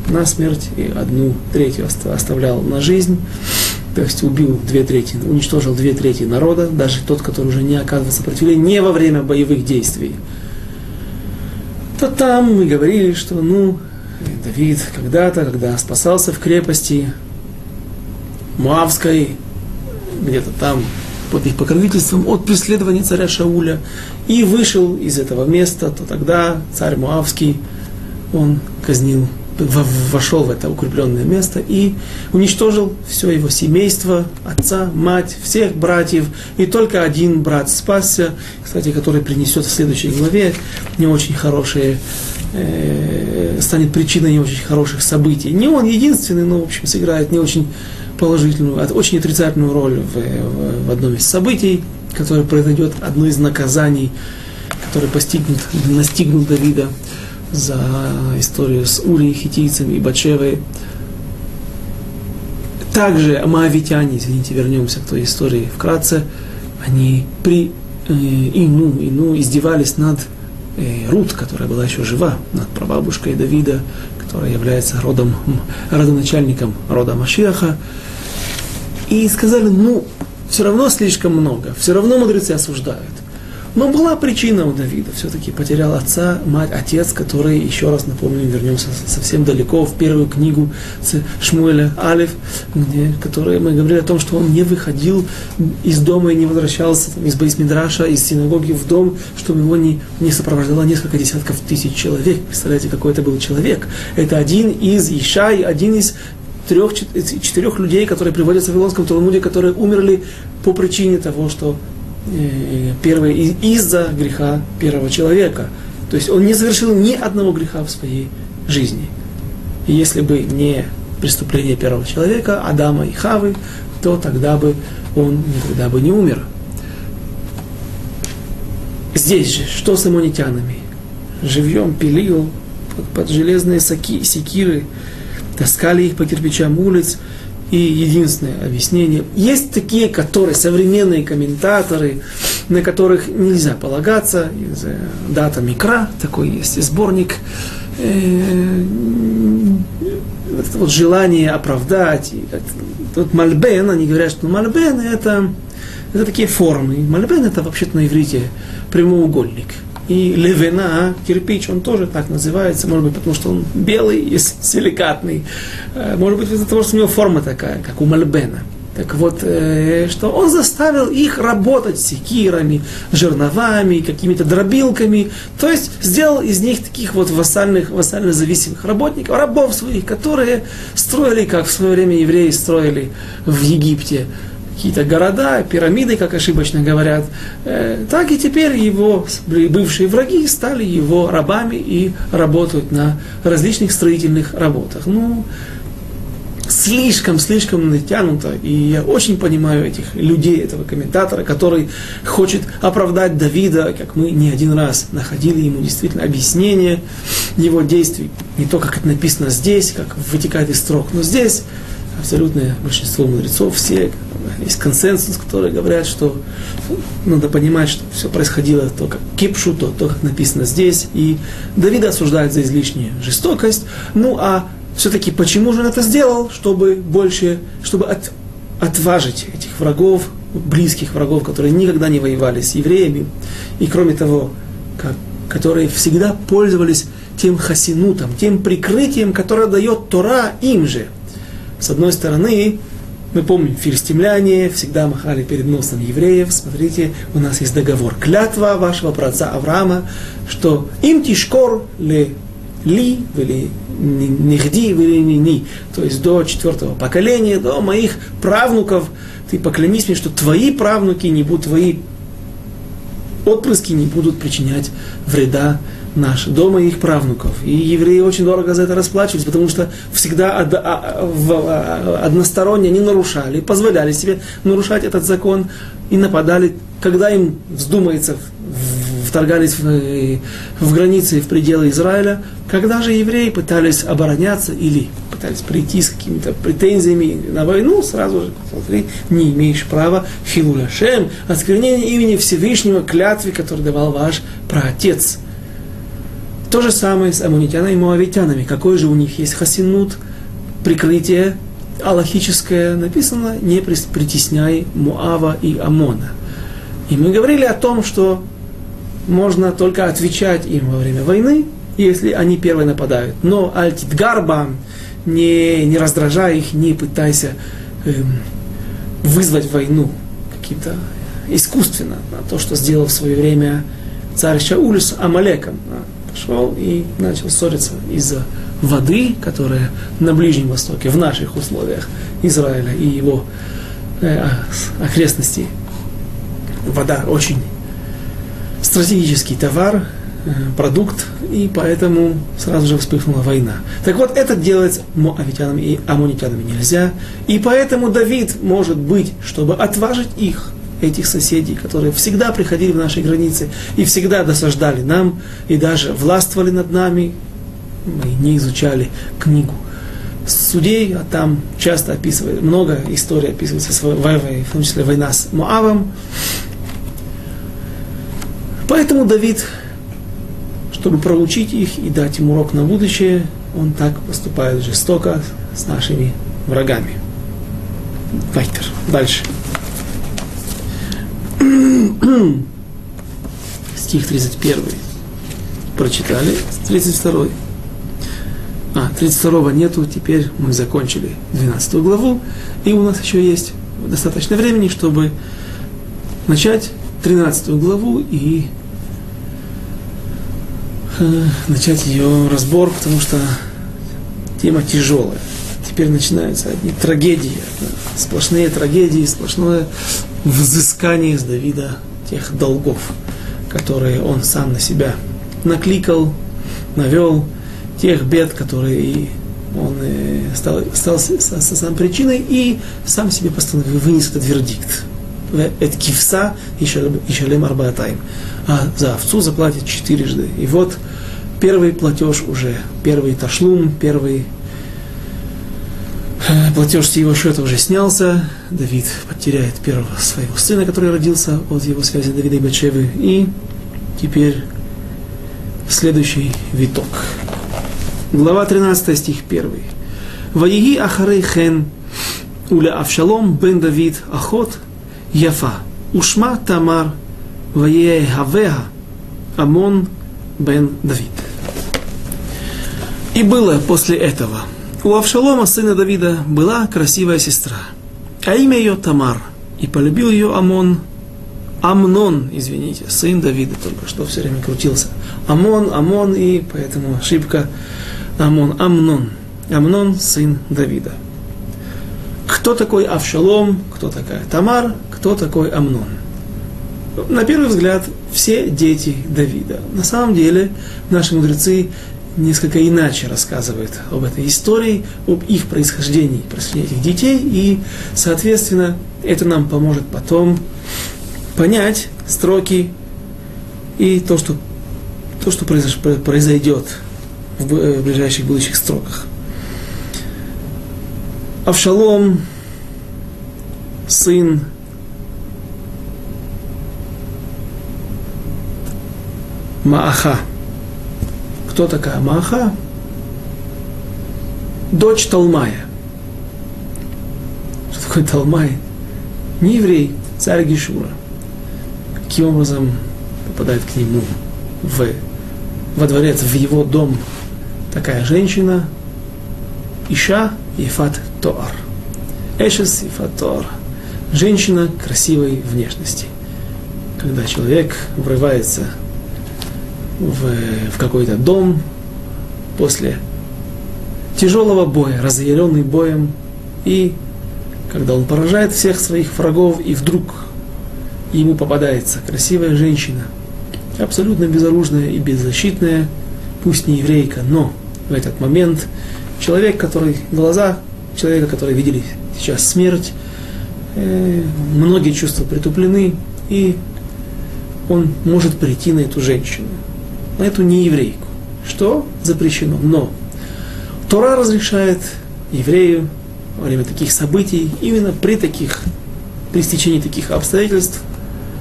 на смерть и одну третью оставлял на жизнь, то есть убил две трети, уничтожил две трети народа, даже тот, который уже не оказывал сопротивления, не во время боевых действий, то там мы говорили, что, ну, Давид когда-то, когда спасался в крепости Муавской, где-то там под их покровительством от преследования царя Шауля, и вышел из этого места, то тогда царь Муавский, он казнил вошел в это укрепленное место и уничтожил все его семейство, отца, мать, всех братьев. И только один брат спасся, кстати, который принесет в следующей главе не очень хорошие, э, станет причиной не очень хороших событий. Не он единственный, но, в общем, сыграет не очень положительную, а очень отрицательную роль в, в, в одном из событий, которое произойдет, одно из наказаний, которое постигнут, настигнут Давида за историю с Ури, хитийцами и Батшевой. Также моавитяне, извините, вернемся к той истории вкратце, они при э, Ину, Ину издевались над э, Рут, которая была еще жива, над прабабушкой Давида, которая является родом, родоначальником рода Машиаха. И сказали, ну, все равно слишком много, все равно мудрецы осуждают. Но была причина у Давида. Все-таки потерял отца, мать, отец, который, еще раз напомню, вернемся совсем далеко, в первую книгу Шмуэля Алиф, где, которой мы говорили о том, что он не выходил из дома и не возвращался из Байсмидраша, из синагоги в дом, чтобы его не, не сопровождало несколько десятков тысяч человек. Представляете, какой это был человек. Это один из Ишай, один из трех, четырех людей, которые приводятся в Вавилонском Талмуде, которые умерли по причине того, что первое из-за греха первого человека. То есть он не совершил ни одного греха в своей жизни. И если бы не преступление первого человека, Адама и Хавы, то тогда бы он никогда бы не умер. Здесь же, что с аммонитянами? Живьем пилил под железные соки, секиры, таскали их по кирпичам улиц, и единственное объяснение. Есть такие, которые современные комментаторы, на которых нельзя полагаться. Дата Микра, такой есть сборник. Э, вот желание оправдать, вот мальбен, они говорят, что мальбен это, это такие формы. Мальбен это вообще-то на иврите прямоугольник. И левена, кирпич, он тоже так называется, может быть, потому что он белый и силикатный. Э, может быть, из-за того, что у него форма такая, как у мальбена. Так вот, э, что он заставил их работать секирами, жерновами, какими-то дробилками. То есть сделал из них таких вот вассальных, вассально зависимых работников, рабов своих, которые строили, как в свое время евреи строили в Египте какие-то города, пирамиды, как ошибочно говорят, э, так и теперь его бывшие враги стали его рабами и работают на различных строительных работах. Ну, слишком, слишком натянуто. И я очень понимаю этих людей, этого комментатора, который хочет оправдать Давида, как мы не один раз находили ему действительно объяснение его действий. Не то, как это написано здесь, как вытекает из строк, но здесь абсолютное большинство мудрецов, все, есть консенсус, которые говорят, что надо понимать, что все происходило то, как кипшу, то, то, как написано здесь. И Давида осуждает за излишнюю жестокость. Ну, а все-таки почему же он это сделал? Чтобы больше, чтобы от, отважить этих врагов, близких врагов, которые никогда не воевали с евреями, и кроме того, как, которые всегда пользовались тем хасинутом, тем прикрытием, которое дает Тора им же. С одной стороны, мы помним, филистимляне всегда махали перед носом евреев. Смотрите, у нас есть договор. Клятва вашего праотца Авраама, что им тишкор ли ли, или нихди, или ни, то есть до четвертого поколения, до моих правнуков, ты поклянись мне, что твои правнуки не будут, твои отпрыски не будут причинять вреда наш, дома их правнуков. И евреи очень дорого за это расплачивались, потому что всегда а, а, односторонне не нарушали, позволяли себе нарушать этот закон и нападали, когда им вздумается вторгались в, в границы и в пределы Израиля, когда же евреи пытались обороняться или пытались прийти с какими-то претензиями на войну, сразу же смотри, не имеешь права хилуляшем, осквернение имени Всевышнего клятве, который давал ваш праотец. То же самое с амунитянами и муавитянами. Какой же у них есть хасинут, прикрытие аллахическое, написано, не притесняй Муава и Амона. И мы говорили о том, что можно только отвечать им во время войны, если они первые нападают. Но альтидгарба, не, не раздражай их, не пытайся эм, вызвать войну каким-то искусственно. Да, то, что сделал в свое время царь Шауль Амалеком. Пошел и начал ссориться из-за воды, которая на Ближнем Востоке, в наших условиях Израиля и его э, окрестностей. Вода очень стратегический товар, э, продукт, и поэтому сразу же вспыхнула война. Так вот, это делать моавитянам и амунитянам нельзя, и поэтому Давид, может быть, чтобы отважить их, этих соседей, которые всегда приходили в наши границы и всегда досаждали нам, и даже властвовали над нами, мы не изучали книгу судей, а там часто описывает, много историй описывается, в том числе война с Моавом, Поэтому Давид, чтобы проучить их и дать им урок на будущее, он так поступает жестоко с нашими врагами. Вайтер. Дальше. <clears throat> Стих 31. Прочитали. 32. А, 32 нету, теперь мы закончили 12 главу, и у нас еще есть достаточно времени, чтобы начать 13 главу и э, начать ее разбор, потому что тема тяжелая. Теперь начинаются одни трагедии, сплошные трагедии, сплошное взыскание с Давида тех долгов, которые он сам на себя накликал, навел, тех бед, которые он э, стал, стал сам причиной и сам себе постановил, вынес этот вердикт эт кивса и шалем арбаатаем. А за овцу заплатит четырежды. И вот первый платеж уже, первый ташлум, первый э, платеж с его счета уже снялся. Давид потеряет первого своего сына, который родился от его связи Давида и Бачевы. И теперь следующий виток. Глава 13, стих 1. Ваеги ахарей хен Уля Авшалом бен Давид Ахот Яфа. Ушма Тамар Ваехавеха Амон бен Давид. И было после этого. У Авшалома, сына Давида, была красивая сестра, а имя ее Тамар. И полюбил ее Амон, Амнон, извините, сын Давида, только что все время крутился. Амон, Амон, и поэтому ошибка Амон, Амнон. Амнон, сын Давида. Кто такой Авшалом, кто такая Тамар, кто такой Амнон? На первый взгляд, все дети Давида. На самом деле, наши мудрецы несколько иначе рассказывают об этой истории, об их происхождении, происхождении этих детей, и, соответственно, это нам поможет потом понять строки и то, что, то, что произойдет в, в ближайших будущих строках. Авшалом, сын Мааха. Кто такая Мааха? Дочь Талмая. Что такое Талмай? Не еврей, царь Гишура. Каким образом попадает к нему в, во дворец, в его дом такая женщина, Иша Ефат Тоар. Эшес Ефат Тоар. Женщина красивой внешности. Когда человек врывается в, в какой-то дом после тяжелого боя, разъяренный боем, и когда он поражает всех своих врагов, и вдруг ему попадается красивая женщина, абсолютно безоружная и беззащитная, пусть не еврейка, но в этот момент человек, который, глаза человека, который видели сейчас смерть, э, многие чувства притуплены, и он может прийти на эту женщину на эту нееврейку. Что запрещено? Но Тора разрешает еврею во время таких событий, именно при таких, при стечении таких обстоятельств,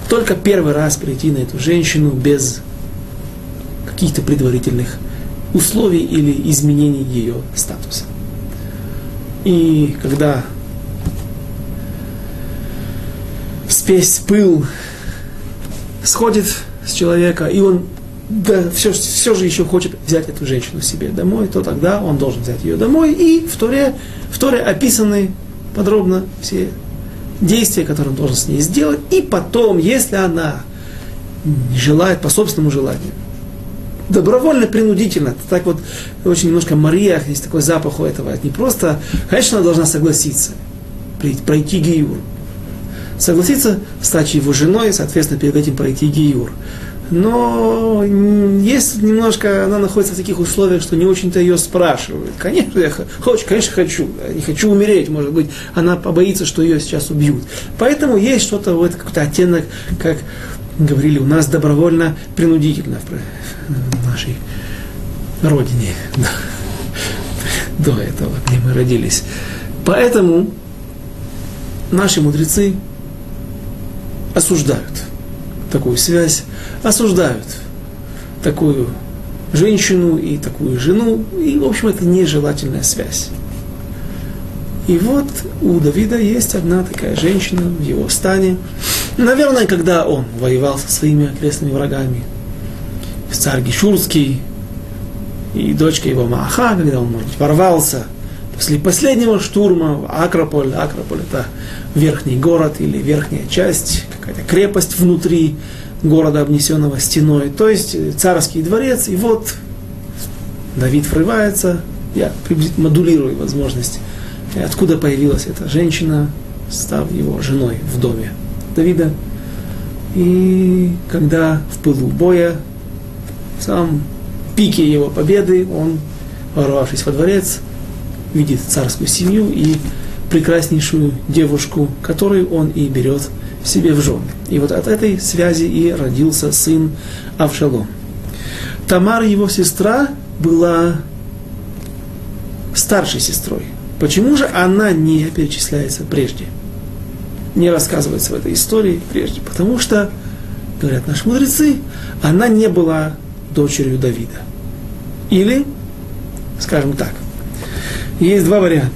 только первый раз прийти на эту женщину без каких-то предварительных условий или изменений ее статуса. И когда спесь, пыл сходит с человека, и он да, все, все же еще хочет взять эту женщину себе домой, то тогда он должен взять ее домой. И в Торе, в Торе описаны подробно все действия, которые он должен с ней сделать. И потом, если она желает по собственному желанию, добровольно, принудительно, так вот очень немножко Мария, есть такой запах у этого, не просто, конечно, она должна согласиться, пройти гиюр. Согласиться стать его женой, соответственно, перед этим пройти гиюр но есть немножко, она находится в таких условиях, что не очень-то ее спрашивают. Конечно, я хочу, конечно, хочу, не хочу умереть, может быть, она побоится, что ее сейчас убьют. Поэтому есть что-то, вот какой-то оттенок, как говорили у нас, добровольно, принудительно в нашей родине, до этого, где мы родились. Поэтому наши мудрецы осуждают такую связь, осуждают такую женщину и такую жену, и, в общем, это нежелательная связь. И вот у Давида есть одна такая женщина в его стане. Наверное, когда он воевал со своими окрестными врагами, царь Гишурский и дочка его Мааха, когда он, может быть, ворвался после последнего штурма Акрополь. Акрополь это верхний город или верхняя часть, какая-то крепость внутри города, обнесенного стеной, то есть э, царский дворец, и вот Давид врывается, я модулирую возможность, откуда появилась эта женщина, став его женой в доме Давида. И когда в пылу боя, в самом пике его победы, он, ворвавшись во дворец, видит царскую семью и прекраснейшую девушку, которую он и берет себе в жены. И вот от этой связи и родился сын Авшалом. Тамар, его сестра, была старшей сестрой. Почему же она не перечисляется прежде? Не рассказывается в этой истории прежде. Потому что, говорят наши мудрецы, она не была дочерью Давида. Или, скажем так, есть два варианта.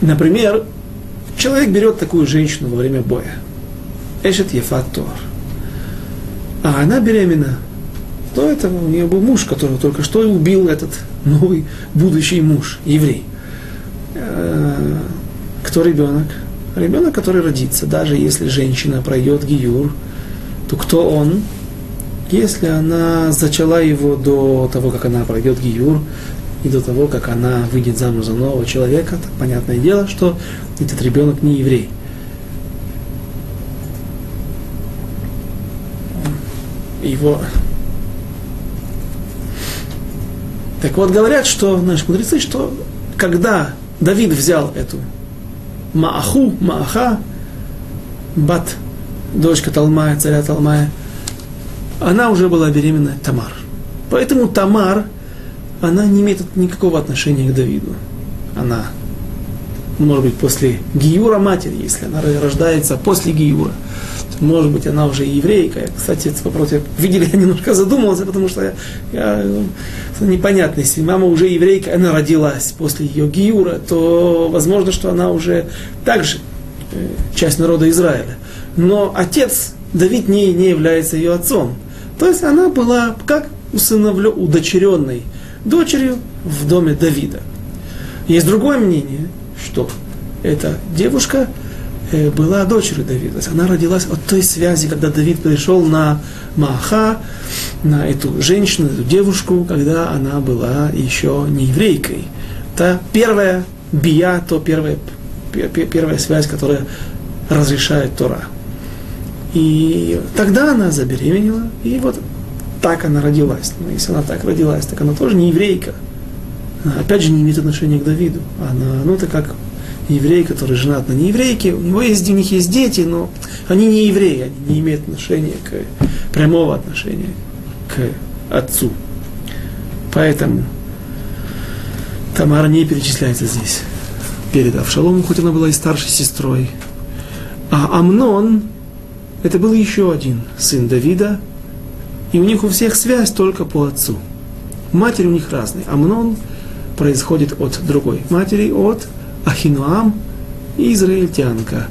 Например, человек берет такую женщину во время боя. Эшет Ефат Тор. А она беременна. То это у нее был муж, которого только что убил этот новый будущий муж, еврей. Э, кто ребенок? Ребенок, который родится, даже если женщина пройдет гиюр, то кто он? Если она зачала его до того, как она пройдет гиюр, и до того, как она выйдет замуж за нового человека, так понятное дело, что этот ребенок не еврей. Его... Так вот, говорят, что наши мудрецы, что когда Давид взял эту Мааху, Мааха, Бат, дочка Талмая, царя Талмая, она уже была беременна Тамар. Поэтому Тамар, она не имеет никакого отношения к Давиду. Она, может быть, после Гиюра матери, если она рождается после Гиюра, может быть, она уже еврейка. Я, кстати, этот вопрос я, видели, <laughs> я немножко задумался, потому что я, я, непонятно, если мама уже еврейка, она родилась после ее гиура, то возможно, что она уже также э, часть народа Израиля. Но отец Давид не, не является ее отцом. То есть она была как усыновлю, удочеренной дочерью в доме Давида. Есть другое мнение, что эта девушка Э, была дочерью Давида. Она родилась от той связи, когда Давид пришел на Маха, на эту женщину, эту девушку, когда она была еще не еврейкой. Это первая бия, то первая, первая связь, которая разрешает Тора. И тогда она забеременела, и вот так она родилась. Но если она так родилась, так она тоже не еврейка. Она, опять же, не имеет отношения к Давиду. Она, ну, это как еврей, который женат на нееврейке, у него есть, у них есть дети, но они не евреи, они не имеют отношения к, прямого отношения к отцу. Поэтому Тамара не перечисляется здесь перед Авшаломом, хоть она была и старшей сестрой. А Амнон, это был еще один сын Давида, и у них у всех связь только по отцу. Матери у них разные. Амнон происходит от другой матери, от Ахинуам израильтянка.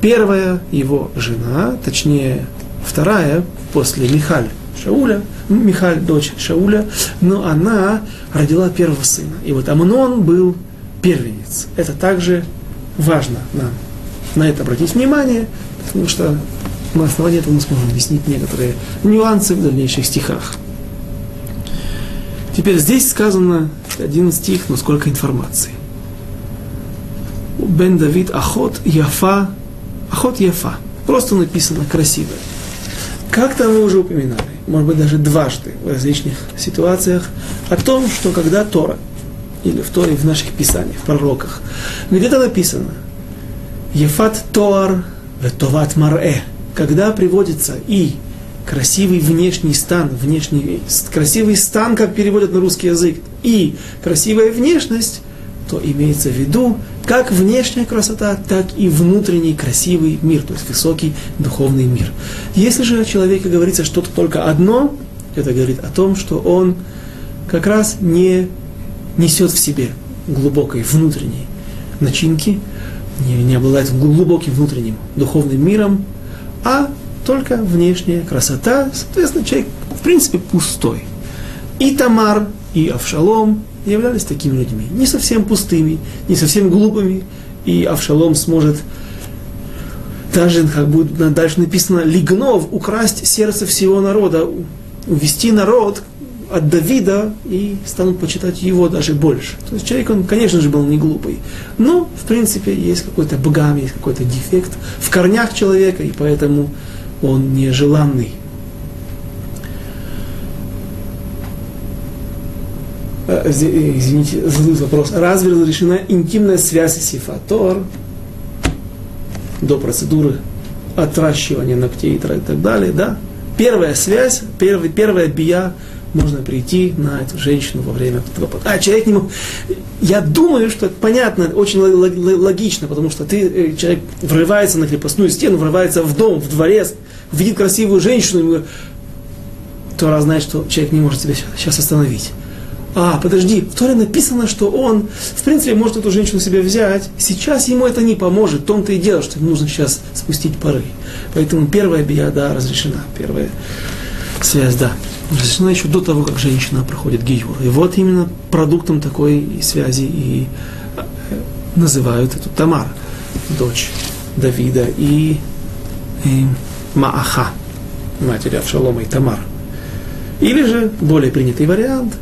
Первая его жена, точнее вторая после Михаль Шауля, Михаль дочь Шауля, но она родила первого сына. И вот Амнон был первенец. Это также важно нам на это обратить внимание, потому что на основании этого мы сможем объяснить некоторые нюансы в дальнейших стихах. Теперь здесь сказано один стих, но сколько информации. Бен Давид Ахот Яфа, Ахот Яфа. Просто написано красиво. Как-то мы уже упоминали, может быть даже дважды в различных ситуациях, о том, что когда Тора, или в Торе, в наших писаниях, в пророках, где-то написано Ефат Тоар Ветоват Марэ, когда приводится и красивый внешний стан, внешний, красивый стан, как переводят на русский язык, и красивая внешность, то имеется в виду как внешняя красота, так и внутренний красивый мир, то есть высокий духовный мир. Если же о человеке говорится что-то только одно, это говорит о том, что он как раз не несет в себе глубокой внутренней начинки, не, не обладает глубоким внутренним духовным миром, а только внешняя красота, соответственно, человек в принципе пустой. И Тамар, и Авшалом являлись такими людьми. Не совсем пустыми, не совсем глупыми. И Авшалом сможет даже, как будет дальше написано, лигнов, украсть сердце всего народа, увести народ от Давида и станут почитать его даже больше. То есть человек, он, конечно же, был не глупый. Но, в принципе, есть какой-то бгам, есть какой-то дефект в корнях человека, и поэтому он нежеланный. Э, э, извините, задают вопрос, разве разрешена интимная связь сифатор до процедуры отращивания ногтей и так далее, да? Первая связь, первый, первая бия, можно прийти на эту женщину во время А человек не мог... Я думаю, что понятно, очень логично, потому что ты, э, человек врывается на крепостную стену, врывается в дом, в дворец, видит красивую женщину, и Тора знает, что человек не может себя сейчас остановить. а, подожди, в Торе написано, что он, в принципе, может эту женщину себе взять, сейчас ему это не поможет, в том-то и дело, что ему нужно сейчас спустить пары. Поэтому первая бия, да, разрешена, первая связь, да. Разрешена еще до того, как женщина проходит гиюр. И вот именно продуктом такой связи и э, называют эту Тамар, дочь Давида и, и Мааха, матери Авшалома и Тамар. Или же более принятый вариант,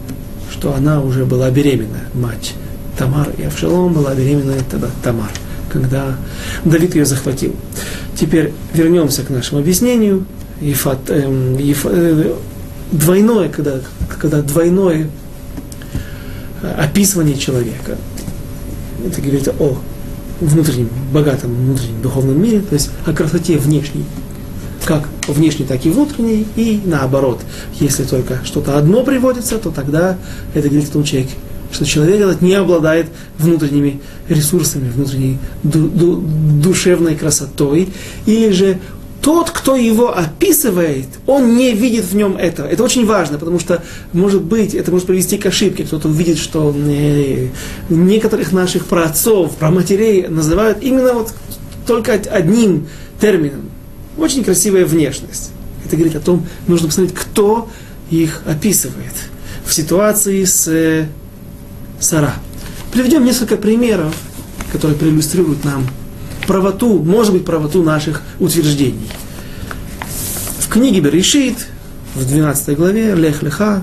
что она уже была беременна, мать Тамар и Авшалом была беременна тогда Тамар, когда Давид ее захватил. Теперь вернемся к нашему объяснению. Ефат, эм, еф, э, двойное, когда, когда двойное описывание человека. Это говорит о внутреннем, богатом внутреннем духовном мире, то есть о красоте внешней, как внешней, так и внутренней, и наоборот. Если только что-то одно приводится, то тогда это говорит о том человеке, что человек этот не обладает внутренними ресурсами, внутренней ду- ду- душевной красотой, или же тот, кто его описывает, он не видит в нем этого. Это очень важно, потому что, может быть, это может привести к ошибке. Кто-то увидит, что э, некоторых наших праотцов, праматерей называют именно вот только одним термином. Очень красивая внешность. Это говорит о том, нужно посмотреть, кто их описывает. В ситуации с э, Сара. Приведем несколько примеров, которые проиллюстрируют нам правоту, может быть, правоту наших утверждений. В книге Берешит, в 12 главе, Лех Леха,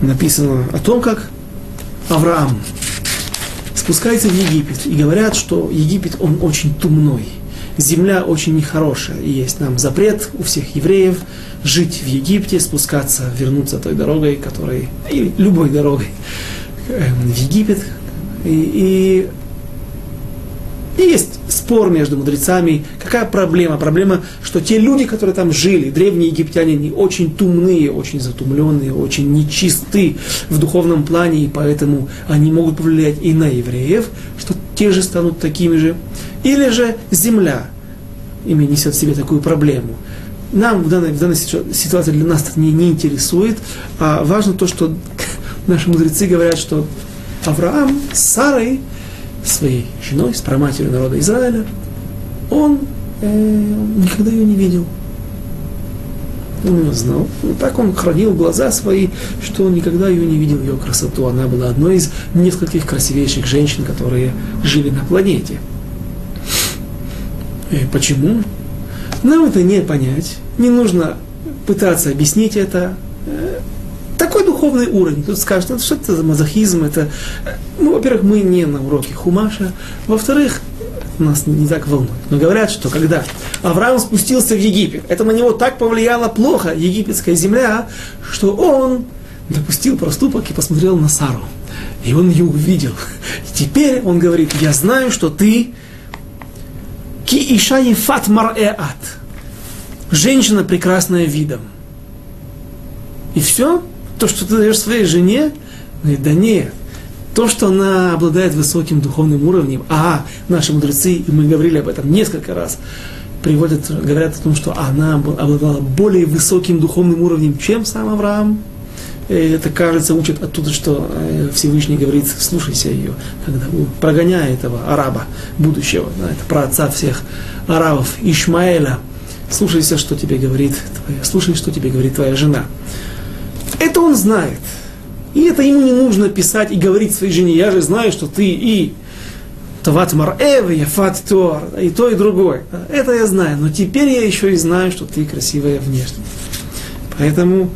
написано о том, как Авраам спускается в Египет. И говорят, что Египет, он очень тумной. Земля очень нехорошая. И есть нам запрет у всех евреев жить в Египте, спускаться, вернуться той дорогой, которой, или любой дорогой эм, в Египет. И, и и есть спор между мудрецами. Какая проблема? Проблема, что те люди, которые там жили, древние египтяне, они очень тумные, очень затумленные, очень нечисты в духовном плане, и поэтому они могут повлиять и на евреев, что те же станут такими же. Или же земля ими несет в себе такую проблему. Нам в данной, в данной ситуации для нас это не, не интересует, а важно то, что <laughs> наши мудрецы говорят, что Авраам с Сарой своей женой, с проматерью народа Израиля, он э, никогда ее не видел. Он ее знал. Ну, так он хранил глаза свои, что он никогда ее не видел, ее красоту. Она была одной из нескольких красивейших женщин, которые жили на планете. И почему? Нам это не понять. Не нужно пытаться объяснить это. Э, духовный уровень. Тут скажут, ну, что это за мазохизм, это... Ну, во-первых, мы не на уроке Хумаша. Во-вторых, нас не так волнует. Но говорят, что когда Авраам спустился в Египет, это на него так повлияло плохо, египетская земля, что он допустил проступок и посмотрел на Сару. И он ее увидел. И теперь он говорит, я знаю, что ты ки иша ефат мар'еат. Женщина прекрасная видом. И все? То, что ты даешь своей жене, говорит, да нет, то, что она обладает высоким духовным уровнем, а наши мудрецы, и мы говорили об этом несколько раз, приводят, говорят о том, что она обладала более высоким духовным уровнем, чем сам Авраам. И это, кажется, учит оттуда, что э, Всевышний говорит, слушайся ее, когда прогоняя этого араба будущего, да, это про отца всех арабов, Ишмаэля, слушайся, что тебе говорит твоя, слушай, что тебе говорит твоя жена. Это он знает. И это ему не нужно писать и говорить своей жене, я же знаю, что ты и Тават Мар'эв, и Яфат Туар, и то, и другое. Это я знаю, но теперь я еще и знаю, что ты красивая внешне. Поэтому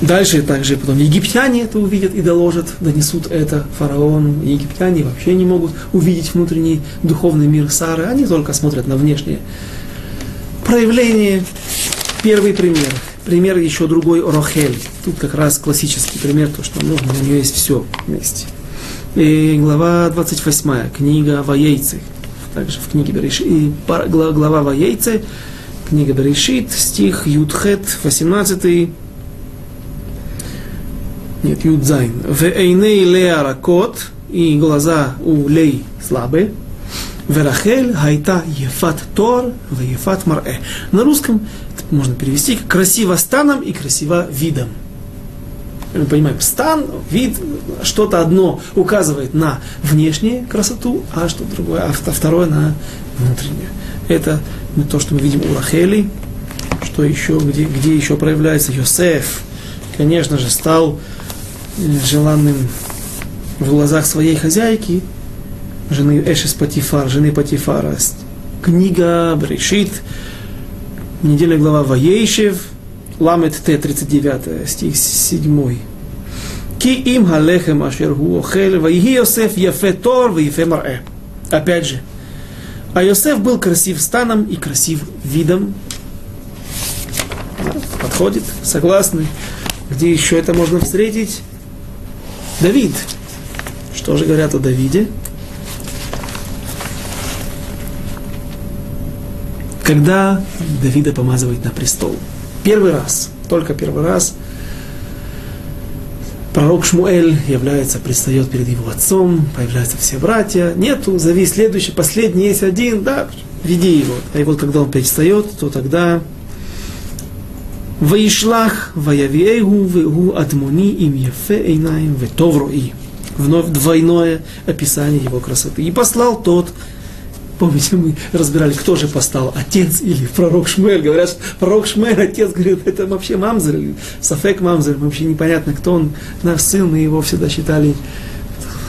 дальше также потом египтяне это увидят и доложат, донесут это фараону. Египтяне вообще не могут увидеть внутренний духовный мир Сары, они только смотрят на внешнее проявление Первый пример. Пример еще другой Рохель. Тут как раз классический пример, то, что нужно, у нее есть все вместе. И глава 28, книга Ваейцы. Также в книге Берешит. И глава Ваейцы, книга Берешит, стих Юдхет, 18 нет, Юдзайн. В Эйней Леа Ракот, и глаза у Лей слабые. Верахель хайта ефат тор ефат марэ. На русском это можно перевести как красиво станом и красиво видом. Мы понимаем, стан, вид, что-то одно указывает на внешнюю красоту, а что другое, а второе на внутреннюю. Это то, что мы видим у Рахели, что еще, где, где еще проявляется Йосеф, конечно же, стал э, желанным в глазах своей хозяйки, жены Эшес Патифар, жены Патифара. Книга Брешит, неделя глава Ваейшев, Ламет Т, 39, стих 7. Ки им халехем ашер ху охел, ваихи Йосеф яфе тор, ваифе марэ. Опять же, а Йосеф был красив станом и красив видом. Подходит, согласны. Где еще это можно встретить? Давид. Что же говорят о Давиде? Когда Давида помазывает на престол. Первый раз, только первый раз, пророк Шмуэль является, предстает перед его отцом, появляются все братья. Нету, зови следующий, последний есть один, да, веди его. А и вот когда он предстает, то тогда Ваишлах, Ваявиэгу, Вегу, Адмони, им Ефе, Эйнаем, Ветоврои. Вновь двойное описание его красоты. И послал тот, Помните, мы разбирали, кто же постал, отец или пророк Шмель. Говорят, что пророк Шмель, отец, говорит, это вообще мамзер, Сафек мамзер, вообще непонятно, кто он, наш сын, мы его всегда считали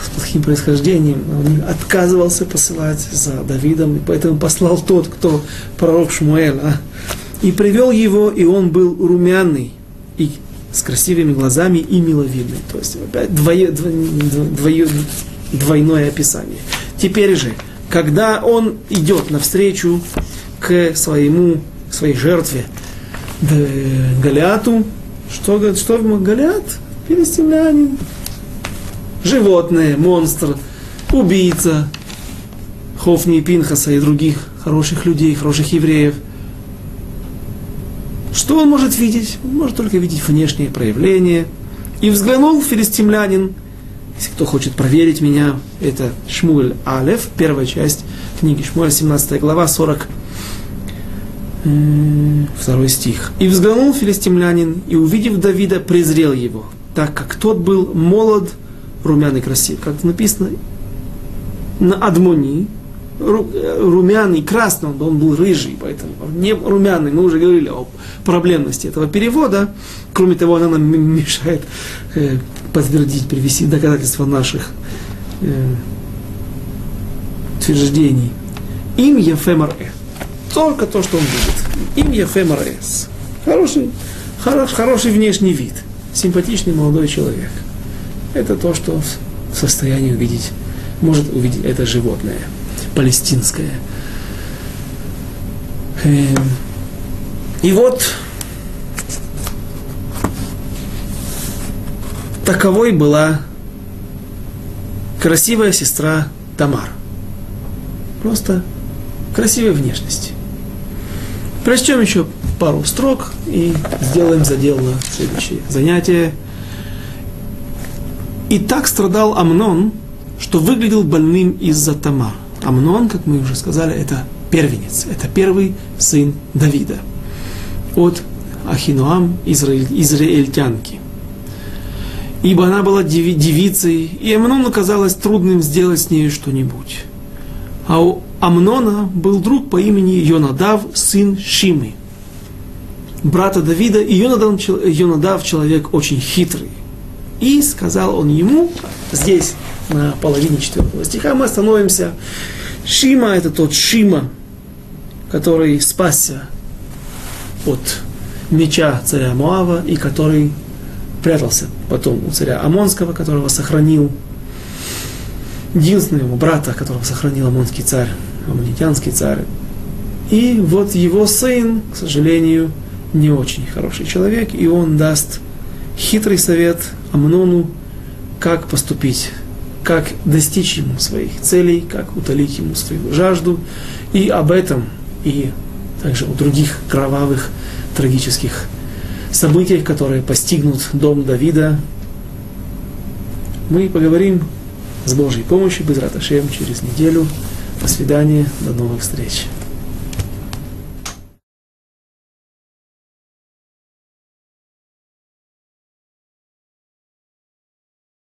с плохим происхождением. Он отказывался посылать за Давидом, и поэтому послал тот, кто пророк Шмуэль. А? И привел его, и он был румяный, и с красивыми глазами и миловидный. То есть опять двое, двое, двойное описание. Теперь же, когда он идет навстречу к своему, своей жертве Галиату, что, говорит, что Галиат? Филистимлянин. Животное, монстр, убийца, Хофни и Пинхаса и других хороших людей, хороших евреев. Что он может видеть? Он может только видеть внешние проявления. И взглянул филистимлянин если кто хочет проверить меня, это Шмуль Алев, первая часть книги Шмуэль, 17 глава, 40 второй стих. «И взглянул филистимлянин, и, увидев Давида, презрел его, так как тот был молод, румяный, красив». Как написано, на Адмони, румяный, красный, он, он был рыжий, поэтому не румяный, мы уже говорили о проблемности этого перевода. Кроме того, она нам мешает э, подтвердить, привести доказательства наших э, утверждений. Им Ефемаре. Только то, что он видит. Им Ефемаре. Хороший, хорош, хороший внешний вид. Симпатичный молодой человек. Это то, что в состоянии увидеть, может увидеть это животное палестинское. Эм, и вот таковой была красивая сестра Тамар. Просто красивой внешности. Прочтем еще пару строк и сделаем задел на следующее занятие. И так страдал Амнон, что выглядел больным из-за Тамар. Амнон, как мы уже сказали, это первенец, это первый сын Давида от Ахинуам, израиль, израильтянки. Ибо она была деви, девицей, и Амнону казалось трудным сделать с ней что-нибудь. А у Амнона был друг по имени Йонадав, сын Шимы, брата Давида, и Йонадав, Йонадав человек очень хитрый. И сказал он ему, здесь на половине четвертого стиха мы остановимся. Шима это тот Шима, который спасся от меча царя Моава и который прятался потом у царя Амонского, которого сохранил единственного его брата, которого сохранил Амонский царь, Амонитянский царь. И вот его сын, к сожалению, не очень хороший человек, и он даст хитрый совет Амнону, как поступить как достичь ему своих целей, как утолить ему свою жажду. И об этом, и также о других кровавых, трагических событиях, которые постигнут дом Давида, мы поговорим с Божьей помощью, без Раташем, через неделю До свидания, до новых встреч.